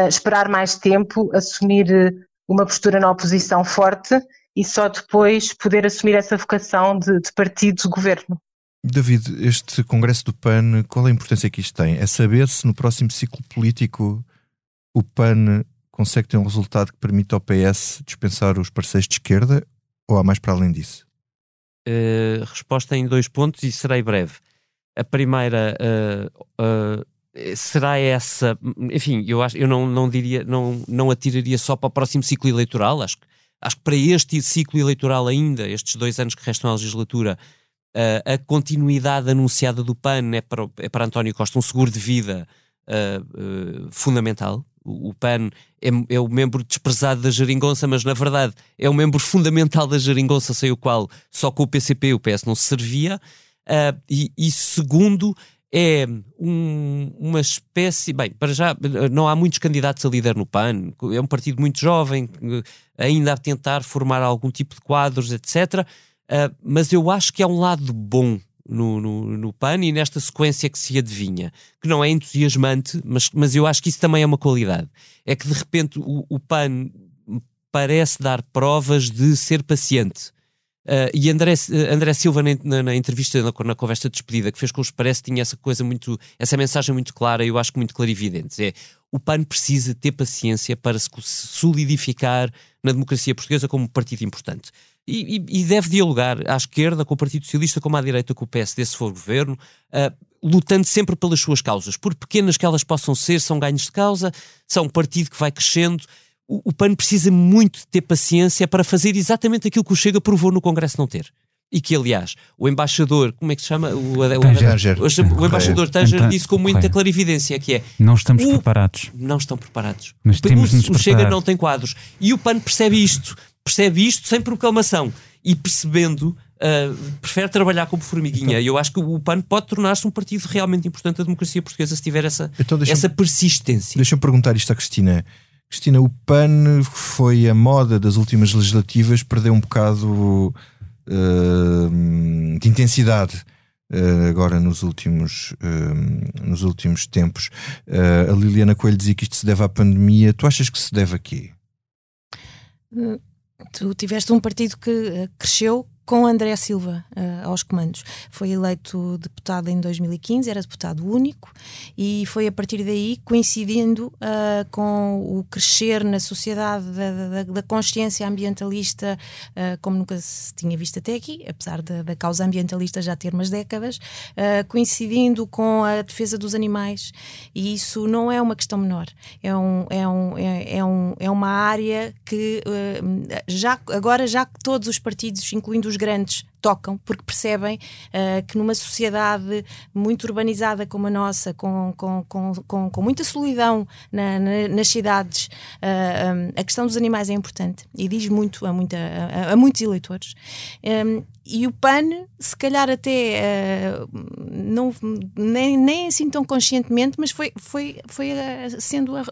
esperar mais tempo, assumir eh, uma postura na oposição forte e só depois poder assumir essa vocação de, de partido de governo. David, este Congresso do PAN, qual é a importância que isto tem? É saber se no próximo ciclo político o PAN consegue ter um resultado que permita ao PS dispensar os parceiros de esquerda ou há mais para além disso? Uh, resposta em dois pontos e serei breve. A primeira uh, uh, será essa, enfim, eu acho, eu não, não diria, não, não atiraria só para o próximo ciclo eleitoral, acho que acho que para este ciclo eleitoral ainda, estes dois anos que restam à legislatura, a continuidade anunciada do PAN é para, é para António Costa um seguro de vida uh, fundamental. O, PAN é, é, o membro desprezado da geringonça, mas na verdade é o membro fundamental da geringonça, sem o qual só com o PCP o PS não se servia. e, e segundo, é um, uma espécie. Bem, para já não há muitos candidatos a líder no PAN, é um partido muito jovem, ainda a tentar formar algum tipo de quadros, etc. Uh, mas eu acho que há um lado bom no, no, no, PAN e nesta sequência que se adivinha, que não é entusiasmante, mas, mas eu acho que isso também é uma qualidade. É que de repente o, o PAN parece dar provas de ser paciente. Uh, e André, André Silva, na, na, entrevista, na, na, conversa de despedida que fez com os Expresso, tinha essa coisa muito, essa mensagem muito clara eu acho que muito clarividente. É o PAN precisa ter paciência para se solidificar na democracia portuguesa como um partido importante. E, e, e, deve dialogar à esquerda com o Partido Socialista, como à direita com o PSD, se for governo, uh, lutando sempre pelas suas causas. Por pequenas que elas possam ser, são ganhos de causa, são um partido que vai crescendo o, o PAN precisa muito ter paciência para fazer exatamente aquilo que o Chega provou no Congresso não ter. E que, aliás, o embaixador, como é que se chama? O, o, Tanger. o, o embaixador Tanger disse com muita clarividência que é Não estamos preparados. Não estão preparados. Mas temos o, o Chega não tem quadros. E o PAN percebe isto. Percebe isto sem proclamação. E percebendo, uh, prefere trabalhar como formiguinha. E eu acho que o PAN pode tornar-se um partido realmente importante da democracia portuguesa se tiver essa, então essa persistência. Deixa-me perguntar isto à Cristina. Cristina, o PAN foi a moda das últimas legislativas, perdeu um bocado uh, de intensidade. Uh, agora nos últimos, uh, nos últimos tempos. a Liliana Coelho dizia que isto se deve à pandemia. Tu achas que se deve a quê? Tu tiveste um partido que cresceu com André Silva uh, aos comandos. Foi eleito deputado em 2015, era deputado único, e foi a partir daí, coincidindo uh, com o crescer na sociedade da, da, da consciência ambientalista, uh, como nunca se tinha visto até aqui, apesar da, da causa ambientalista já ter umas décadas, coincidindo com a defesa dos animais, e isso não é uma questão menor, é, um, é, um, é, é, um, é uma área que já, agora já que todos os partidos, incluindo os os grandes tocam, porque percebem uh, que numa sociedade muito urbanizada como a nossa, com, com, com, com, muita solidão na, na, nas cidades, uh, um, a questão dos animais é importante e diz muito a, muita, a, a muitos eleitores. Um, e o PAN, se calhar até uh, não, nem, nem assim tão conscientemente, mas foi, foi, foi sendo a,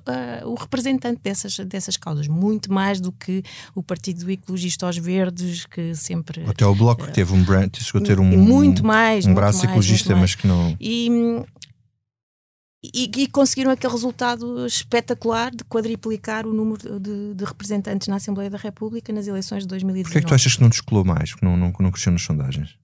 o representante dessas, dessas causas, muito mais do que o Partido Ecologista aos Verdes, que sempre. Até o Bloco, que teve um brand, chegou a ter um, muito mais, um braço mais, ecologista, mas que não. E, e, e, conseguiram aquele resultado espetacular de quadriplicar o número de, de, representantes na Assembleia da República nas eleições de 2019. Porquê é que tu achas que não descolou mais, porque não, não, não cresceu nas sondagens?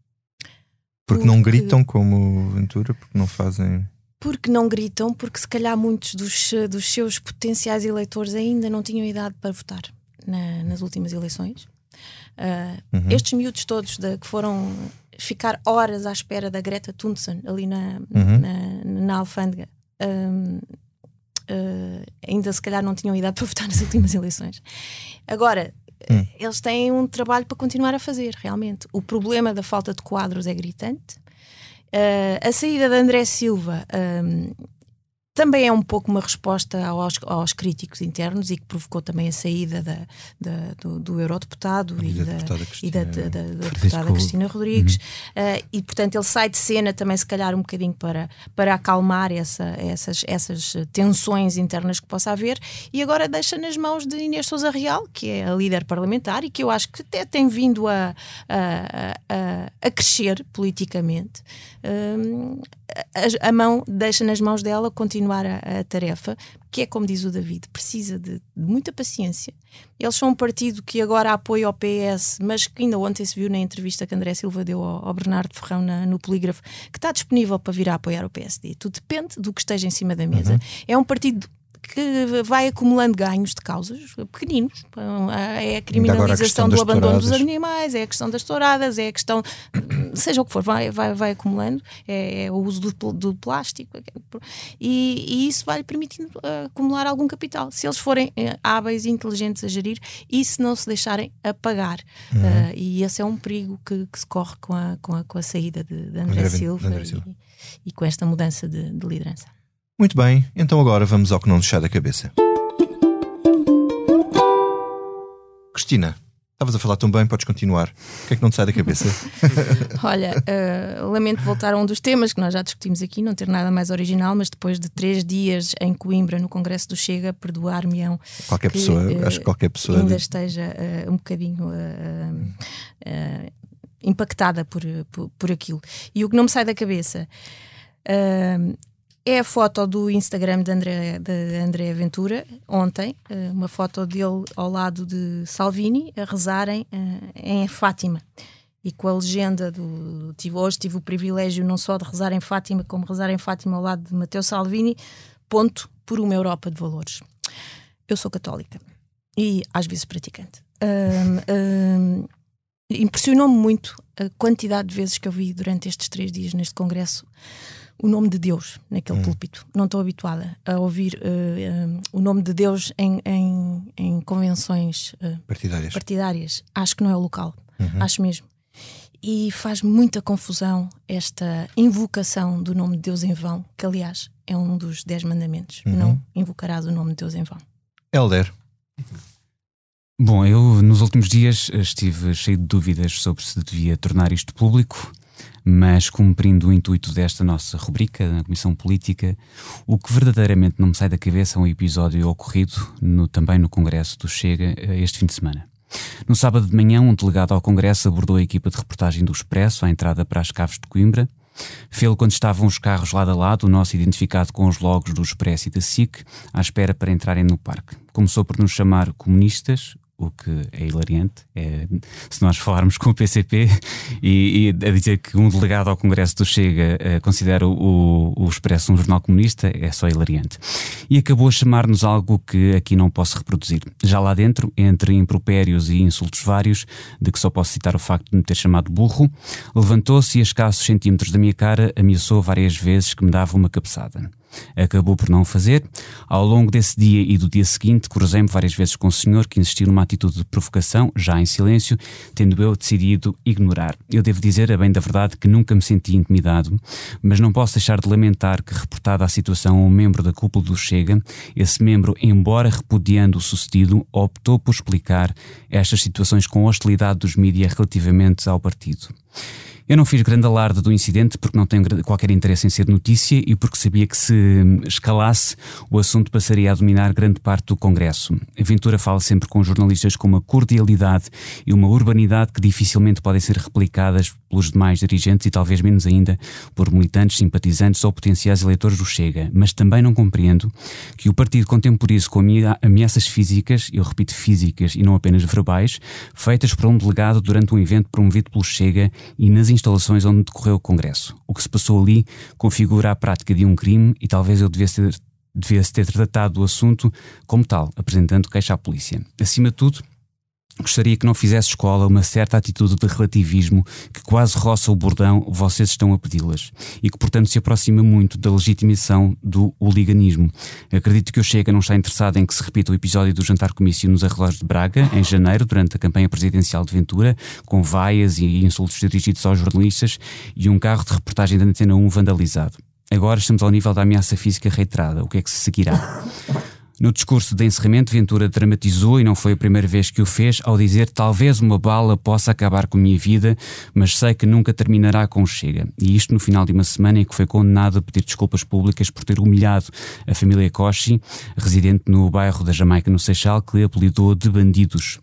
Porque, porque não gritam como Ventura, porque não fazem. Porque não gritam, porque se calhar muitos dos, dos seus potenciais eleitores ainda não tinham idade para votar na, nas últimas eleições. Uh, uhum. Estes miúdos todos de, que foram ficar horas à espera da Greta Thunberg ali na, uhum. na, na, alfândega. Um, uh, ainda se calhar não tinham idade para votar nas últimas eleições. Agora, hum. eles têm um trabalho para continuar a fazer, realmente. O problema da falta de quadros é gritante. Uh, a saída de André Silva um, também é um pouco uma resposta aos, aos críticos internos e que provocou também a saída da, da do, do, eurodeputado e, da, deputada Cristina, da, da, da deputada Cristina Rodrigues. Uhum. Uh, e, portanto, ele sai de cena também, se calhar, um bocadinho para, para acalmar essa, essas, essas tensões internas que possa haver. E agora deixa nas mãos de Inês Souza Real, que é a líder parlamentar e que eu acho que até tem vindo a, a, a, a crescer politicamente. Uh, a, a, mão deixa nas mãos dela continuar a, a, tarefa, que é como diz o David, precisa de, de, muita paciência. Eles são um partido que agora apoia o PS, mas que ainda ontem se viu na entrevista que André Silva deu ao, ao Bernardo Ferrão na, no Polígrafo, que está disponível para vir a apoiar o PSD. Tudo depende do que esteja em cima da mesa. Uhum. É um partido que vai acumulando ganhos de causas pequeninos. É a criminalização a do abandono dos animais, é a questão das touradas, é a questão, seja o que for, vai, vai, vai acumulando, é, é o uso do, do plástico, é e, e, isso vai lhe permitindo uh, acumular algum capital. Se eles forem uh, hábeis e inteligentes a gerir e se não se deixarem apagar. Uhum. Uh, e esse é um perigo que, que, se corre com a, com a, com a saída de, de André, André Silva, André Silva. E, e, com esta mudança de, de liderança. Muito bem, então agora vamos ao que não nos sai da cabeça. Cristina, estavas a falar tão bem, podes continuar. O que é que não te sai da cabeça? Olha, uh, lamento voltar a um dos temas que nós já discutimos aqui, não ter nada mais original, mas depois de três dias em Coimbra, no Congresso do Chega, perdoar-me-ão. Qualquer que, pessoa, uh, acho que qualquer pessoa. Ainda esteja uh, um bocadinho impactada por, por, por, aquilo. E o que não me sai da cabeça. Uh, é a foto do Instagram de André, de André Ventura, ontem, eh, uma foto dele ao lado de Salvini, a rezarem eh, em Fátima. E com a legenda do. Tive, hoje tive o privilégio não só de rezar em Fátima, como rezar em Fátima ao lado de Matteo Salvini, ponto por uma Europa de valores. Eu sou católica e às vezes praticante. Um, um, Impressionou-me muito a quantidade de vezes que eu vi durante estes três dias neste congresso o nome de Deus naquele hum. púlpito. Não estou habituada a ouvir uh, eh, um, eh, o nome de Deus em, em, em convenções uh, partidárias. partidárias. Acho que não é o local. Uhum. Acho mesmo. E faz muita confusão esta invocação do nome de Deus em vão, que aliás é um dos dez mandamentos. Uhum. Não invocarás o nome de Deus em vão. Helder. Bom, eu nos últimos dias estive cheio de dúvidas sobre se devia tornar isto público mas cumprindo o intuito desta nossa rubrica, na Comissão Política, o que verdadeiramente não me sai da cabeça é um episódio ocorrido no, também no Congresso do Chega eh, este fim de semana. No sábado de manhã, um delegado ao Congresso abordou a equipa de reportagem do Expresso à entrada para as Caves de Coimbra. Fê-lo quando estavam os carros lado a lado, o nosso identificado com os logos do Expresso e da SIC, à espera para entrarem no parque. Começou por nos chamar comunistas, o que é hilariante. É, se nós falarmos com o PCP e, e, a dizer que um delegado ao Congresso do Chega uh, considera o, o Expresso um jornal comunista, é só hilariante. E acabou a chamar-nos algo que aqui não posso reproduzir. Já lá dentro, entre impropérios e insultos vários, de que só posso citar o facto de me ter chamado burro, levantou-se e a escassos centímetros da minha cara ameaçou várias vezes que me dava uma cabeçada. Acabou por não fazer. Ao longo desse dia e do dia seguinte, cruzei-me várias vezes com o senhor que insistiu numa atitude de provocação, já em silêncio, tendo eu decidido ignorar. Eu devo dizer, a bem da verdade, que nunca me senti intimidado, mas não posso deixar de lamentar que, reportada a situação a um membro da cúpula do Chega, esse membro, embora repudiando o sucedido, optou por explicar estas situações com hostilidade dos mídias relativamente ao partido. Eu não fiz grande alarde do incidente porque não tenho qualquer interesse em ser notícia e porque sabia que se escalasse o assunto passaria a dominar grande parte do Congresso. A Ventura fala sempre com jornalistas com uma cordialidade e uma urbanidade que dificilmente podem ser replicadas pelos demais dirigentes e talvez menos ainda por militantes, simpatizantes ou potenciais eleitores do Chega. Mas também não compreendo que o partido contemporize com ameaças físicas, eu repito físicas e não apenas verbais, feitas por um delegado durante um evento promovido pelo Chega e nas instalações onde decorreu o Congresso. O que se passou ali configura a prática de um crime e talvez eu devesse ter, devesse ter tratado o assunto como tal, apresentando queixa à polícia. Acima de tudo, Gostaria que não fizesse escola uma certa atitude de relativismo que quase roça o bordão vocês estão a pedi-las e que, portanto, se aproxima muito da legitimação do oliganismo. Acredito que o Chega não está interessado em que se repita o episódio do jantar comício nos arredores de Braga, em janeiro, durante a campanha presidencial de Ventura, com vaias e insultos dirigidos aos jornalistas e um carro de reportagem da Antena 1 vandalizado. Agora estamos ao nível da ameaça física reiterada. O que é que se seguirá? No discurso de encerramento, Ventura dramatizou, e não foi a primeira vez que o fez, ao dizer talvez uma bala possa acabar com a minha vida, mas sei que nunca terminará com Chega. E isto no final de uma semana em que foi condenado a pedir desculpas públicas por ter humilhado a família Koshi, residente no bairro da Jamaica, no Seixal, que lhe apelidou de bandidos.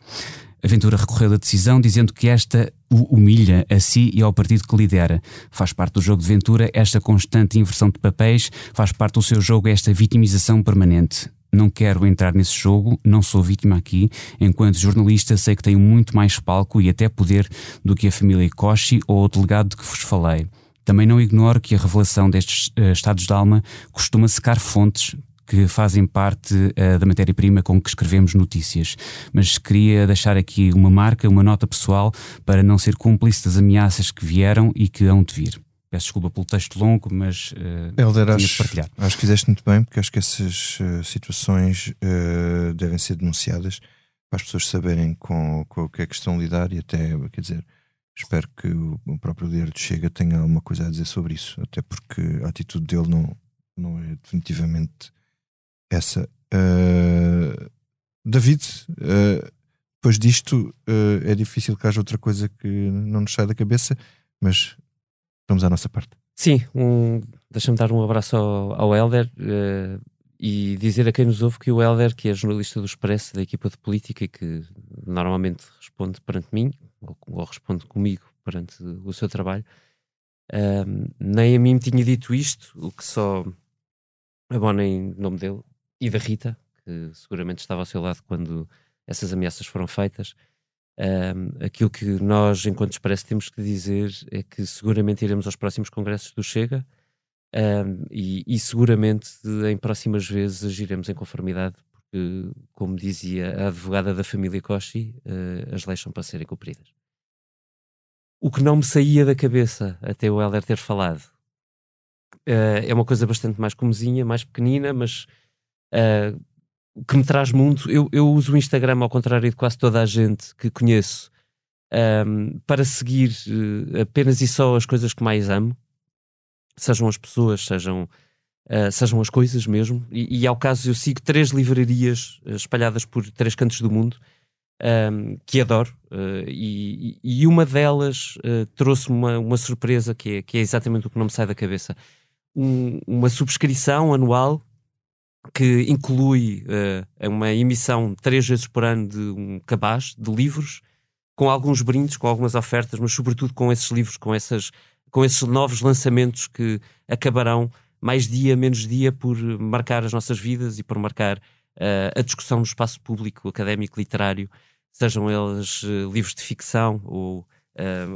A Ventura recorreu da decisão, dizendo que esta o humilha a si e ao partido que lidera. Faz parte do jogo de Ventura esta constante inversão de papéis, faz parte do seu jogo esta vitimização permanente não quero entrar nesse jogo, não sou vítima aqui. Enquanto jornalista, sei que tenho muito mais palco e até poder do que a família Koshi ou o delegado de que vos falei. Também não ignoro que a revelação destes uh, estados de alma costuma secar fontes que fazem parte uh, da matéria-prima com que escrevemos notícias. Mas queria deixar aqui uma marca, uma nota pessoal, para não ser cúmplice das ameaças que vieram e que hão de vir. Peço desculpa pelo texto longo, mas uh, Helder, acho, partilhar. acho que fizeste muito bem, porque acho que essas uh, situações uh, devem ser denunciadas para as pessoas saberem com, com o que é que estão a lidar e até, quer dizer, espero que o, próprio líder de Chega tenha alguma coisa a dizer sobre isso, até porque a atitude dele não, não é definitivamente essa. Uh, David, uh, depois disto uh, é difícil que haja outra coisa que não nos sai da cabeça, mas vamos à nossa parte. Sim, um, deixa-me dar um abraço ao, Helder e dizer a quem nos ouve que o Helder, que é jornalista do Expresso, da equipa de política e que normalmente responde perante mim, ou, ou responde comigo perante o seu trabalho, nem a mim me tinha dito isto, o que só abona em nome dele e da Rita, que seguramente estava ao seu lado quando essas ameaças foram feitas. Um, aquilo que nós, enquanto Expresso, temos que dizer é que seguramente iremos aos próximos congressos do Chega um, e, e, seguramente em próximas vezes agiremos em conformidade, porque, como dizia a advogada da família Koshi, uh, as leis são para serem cumpridas. O que não me saía da cabeça até o Helder ter falado uh, é uma coisa bastante mais comezinha, mais pequenina, mas uh, que me traz muito. Eu, eu uso o Instagram, ao contrário de quase toda a gente que conheço, um, para seguir uh, apenas e só as coisas que mais amo, sejam as pessoas, sejam, uh, sejam as coisas mesmo. E, e, ao caso, eu sigo três livrarias espalhadas por três cantos do mundo. Um, que adoro, uh, e, e, uma delas trouxe-me uma, uma surpresa que é, que é exatamente o que não me sai da cabeça um, uma subscrição anual que inclui uh, uma emissão três vezes por ano de um cabaz de livros, com alguns brindes, com algumas ofertas, mas sobretudo com esses livros, com, essas, com esses novos lançamentos que acabarão mais dia, menos dia, por marcar as nossas vidas e por marcar uh, a discussão no espaço público, académico, literário, sejam eles uh, livros de ficção ou,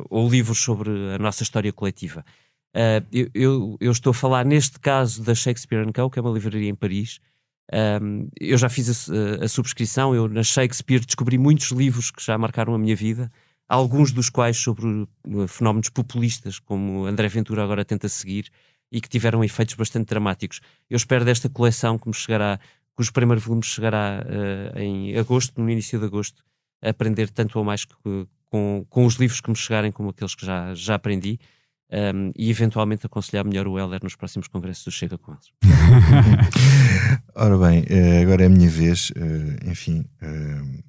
ou livros sobre a nossa história coletiva. Uh, eu, eu, eu, estou a falar neste caso da Shakespeare Co., que é uma livraria em Paris. Um, eu já fiz a, a, subscrição, eu na Shakespeare descobri muitos livros que já marcaram a minha vida, alguns dos quais sobre fenómenos populistas, como André Ventura agora tenta seguir, e que tiveram efeitos bastante dramáticos. Eu espero desta coleção que me chegará, cujo primeiro volume chegará uh, em agosto, no início de agosto, aprender tanto ou mais que, com, com os livros que me chegarem como aqueles que já, já aprendi um, e eventualmente aconselhar melhor o Helder nos próximos congressos do Chega com eles. Ora bem, eh, agora é a minha vez. Eh, enfim, eh,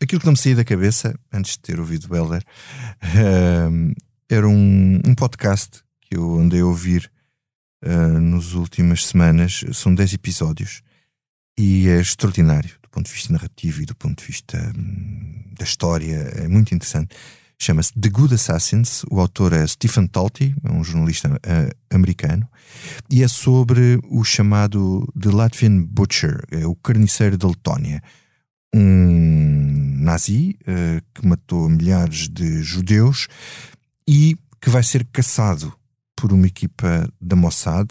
aquilo que não me saía da cabeça, antes de ter ouvido o Helder, era um, um podcast que eu andei a ouvir nas últimas semanas. São 10 episódios e é extraordinário do ponto de vista narrativo e do ponto de vista hum, da história. É muito interessante chama-se The Good Assassins. O autor é Stephen Talty, um jornalista uh, americano, e é sobre o chamado The Latvian Butcher, é o carniceiro da Letónia, um nazi uh, que matou milhares de judeus e que vai ser caçado por uma equipa da Mossad.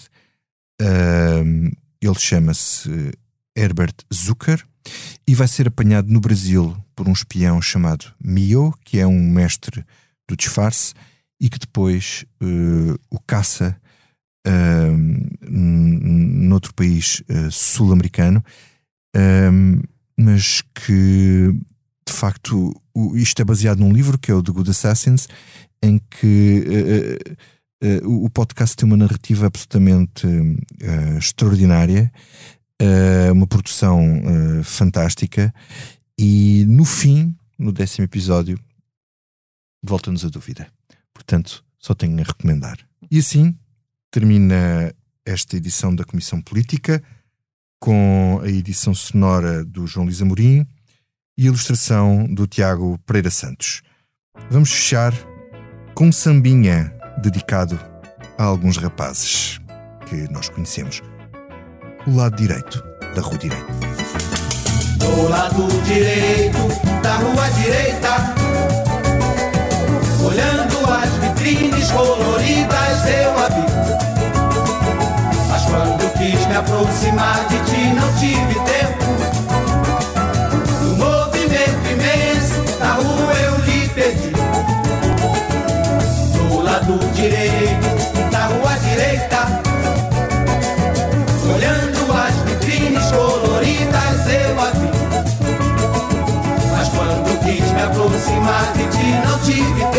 Uh, ele chama-se Herbert Zucker e vai ser apanhado no Brasil por um espião chamado Mio, que é um mestre do disfarce e que depois uh, o caça uh, noutro país uh, sul-americano, uh, mas que de facto o, isto é baseado num livro que é o The Good Assassins, em que o podcast tem uma narrativa absolutamente extraordinária uma produção fantástica. E no fim, no décimo episódio, volta-nos a dúvida. Portanto, só tenho a recomendar. E assim termina esta edição da Comissão Política, com a edição sonora do João Luís Amorim e a ilustração do Tiago Pereira Santos. Vamos fechar com um sambinha dedicado a alguns rapazes que nós conhecemos o lado direito da rua direita. Do lado direito da rua direita, olhando as vitrines coloridas, eu a vi. Mas quando quis me aproximar de ti, não tive tempo. Aproximar de ti, não tive